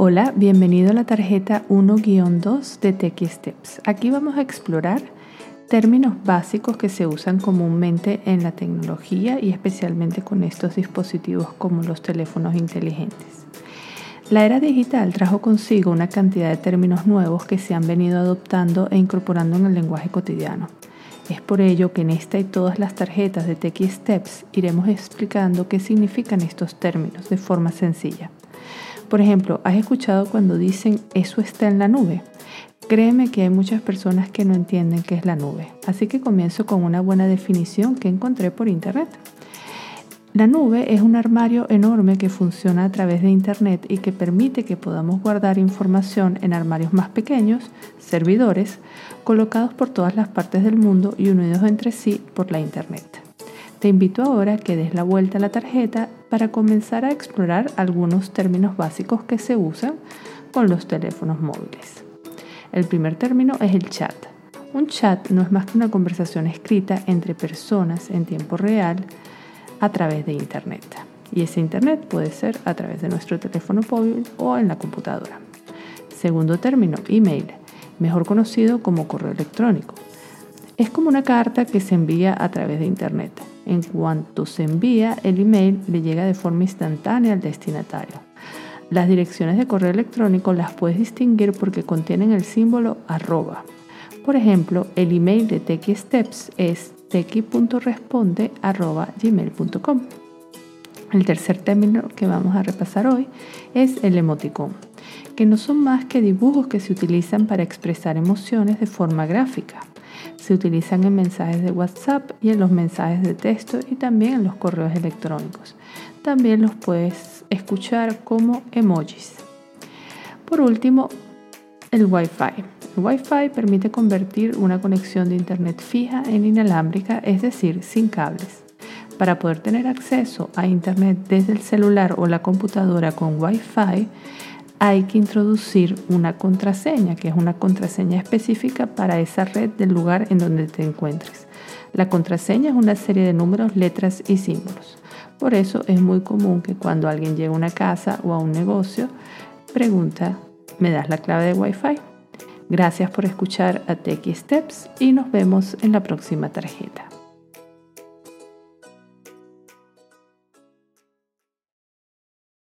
Hola, bienvenido a la tarjeta 1-2 de TechSteps. Aquí vamos a explorar términos básicos que se usan comúnmente en la tecnología y especialmente con estos dispositivos como los teléfonos inteligentes. La era digital trajo consigo una cantidad de términos nuevos que se han venido adoptando e incorporando en el lenguaje cotidiano. Es por ello que en esta y todas las tarjetas de TechSteps iremos explicando qué significan estos términos de forma sencilla. Por ejemplo, ¿has escuchado cuando dicen eso está en la nube? Créeme que hay muchas personas que no entienden qué es la nube, así que comienzo con una buena definición que encontré por internet. La nube es un armario enorme que funciona a través de Internet y que permite que podamos guardar información en armarios más pequeños, servidores, colocados por todas las partes del mundo y unidos entre sí por la Internet. Te invito ahora a que des la vuelta a la tarjeta para comenzar a explorar algunos términos básicos que se usan con los teléfonos móviles. El primer término es el chat. Un chat no es más que una conversación escrita entre personas en tiempo real a través de Internet. Y ese Internet puede ser a través de nuestro teléfono móvil o en la computadora. Segundo término, email, mejor conocido como correo electrónico. Es como una carta que se envía a través de Internet. En cuanto se envía, el email le llega de forma instantánea al destinatario. Las direcciones de correo electrónico las puedes distinguir porque contienen el símbolo arroba. Por ejemplo, el email de TechiSteps es tequi.responde.gmail.com. El tercer término que vamos a repasar hoy es el emoticón, que no son más que dibujos que se utilizan para expresar emociones de forma gráfica. Se utilizan en mensajes de WhatsApp y en los mensajes de texto y también en los correos electrónicos. También los puedes escuchar como emojis. Por último, el Wi-Fi. El Wi-Fi permite convertir una conexión de Internet fija en inalámbrica, es decir, sin cables. Para poder tener acceso a Internet desde el celular o la computadora con Wi-Fi, hay que introducir una contraseña, que es una contraseña específica para esa red del lugar en donde te encuentres. La contraseña es una serie de números, letras y símbolos. Por eso es muy común que cuando alguien llega a una casa o a un negocio, pregunta, ¿me das la clave de Wi-Fi? Gracias por escuchar a Techie Steps y nos vemos en la próxima tarjeta.